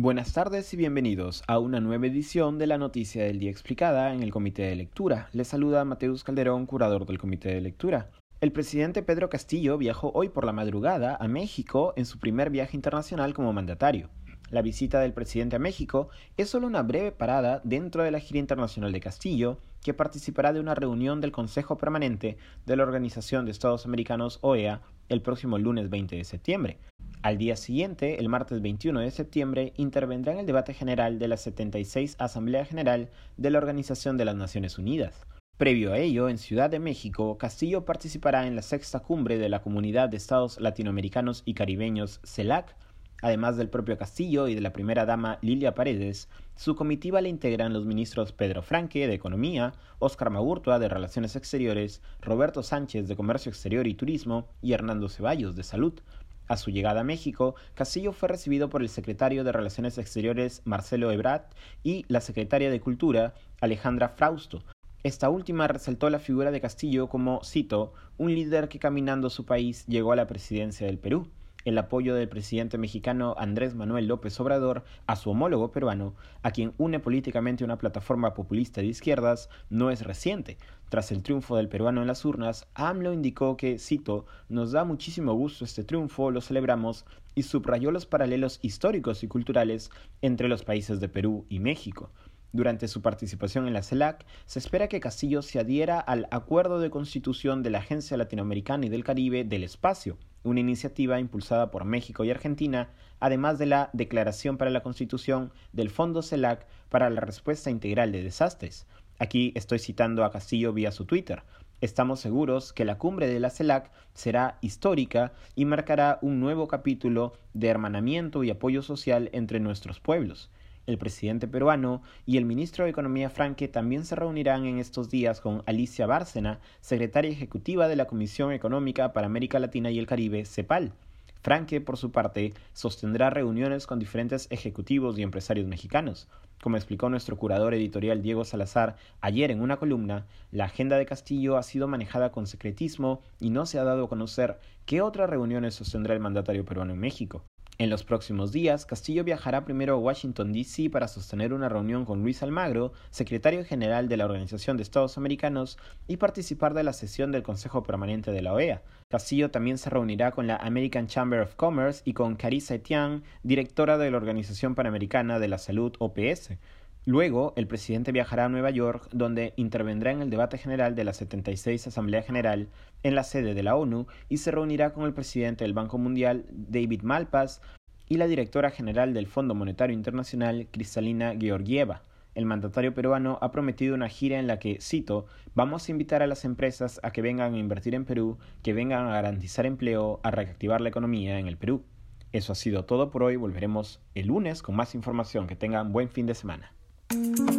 Buenas tardes y bienvenidos a una nueva edición de la Noticia del Día Explicada en el Comité de Lectura. Les saluda Mateus Calderón, curador del Comité de Lectura. El presidente Pedro Castillo viajó hoy por la madrugada a México en su primer viaje internacional como mandatario. La visita del presidente a México es solo una breve parada dentro de la gira internacional de Castillo, que participará de una reunión del Consejo Permanente de la Organización de Estados Americanos OEA el próximo lunes 20 de septiembre. Al día siguiente, el martes 21 de septiembre, intervendrá en el debate general de la 76 Asamblea General de la Organización de las Naciones Unidas. Previo a ello, en Ciudad de México, Castillo participará en la sexta cumbre de la Comunidad de Estados Latinoamericanos y Caribeños CELAC. Además del propio Castillo y de la primera dama Lilia Paredes, su comitiva le integran los ministros Pedro Franque de Economía, Óscar Magurtua de Relaciones Exteriores, Roberto Sánchez de Comercio Exterior y Turismo y Hernando Ceballos de Salud, a su llegada a México, Castillo fue recibido por el secretario de Relaciones Exteriores Marcelo Ebrard y la secretaria de Cultura Alejandra Frausto. Esta última resaltó la figura de Castillo como, cito, un líder que caminando su país llegó a la presidencia del Perú el apoyo del presidente mexicano Andrés Manuel López Obrador a su homólogo peruano, a quien une políticamente una plataforma populista de izquierdas, no es reciente. Tras el triunfo del peruano en las urnas, AMLO indicó que, cito, nos da muchísimo gusto este triunfo, lo celebramos, y subrayó los paralelos históricos y culturales entre los países de Perú y México. Durante su participación en la CELAC, se espera que Castillo se adhiera al Acuerdo de Constitución de la Agencia Latinoamericana y del Caribe del Espacio, una iniciativa impulsada por México y Argentina, además de la Declaración para la Constitución del Fondo CELAC para la Respuesta Integral de Desastres. Aquí estoy citando a Castillo vía su Twitter. Estamos seguros que la cumbre de la CELAC será histórica y marcará un nuevo capítulo de hermanamiento y apoyo social entre nuestros pueblos. El presidente peruano y el ministro de Economía Franque también se reunirán en estos días con Alicia Bárcena, secretaria ejecutiva de la Comisión Económica para América Latina y el Caribe, CEPAL. Franque, por su parte, sostendrá reuniones con diferentes ejecutivos y empresarios mexicanos. Como explicó nuestro curador editorial Diego Salazar ayer en una columna, la agenda de Castillo ha sido manejada con secretismo y no se ha dado a conocer qué otras reuniones sostendrá el mandatario peruano en México. En los próximos días, Castillo viajará primero a Washington, D.C. para sostener una reunión con Luis Almagro, secretario general de la Organización de Estados Americanos, y participar de la sesión del Consejo Permanente de la OEA. Castillo también se reunirá con la American Chamber of Commerce y con Carissa Etienne, directora de la Organización Panamericana de la Salud OPS. Luego, el presidente viajará a Nueva York, donde intervendrá en el debate general de la 76 Asamblea General en la sede de la ONU y se reunirá con el presidente del Banco Mundial, David Malpass, y la directora general del Fondo Monetario Internacional, Cristalina Georgieva. El mandatario peruano ha prometido una gira en la que, cito, vamos a invitar a las empresas a que vengan a invertir en Perú, que vengan a garantizar empleo, a reactivar la economía en el Perú. Eso ha sido todo por hoy. Volveremos el lunes con más información. Que tengan buen fin de semana. Thank you.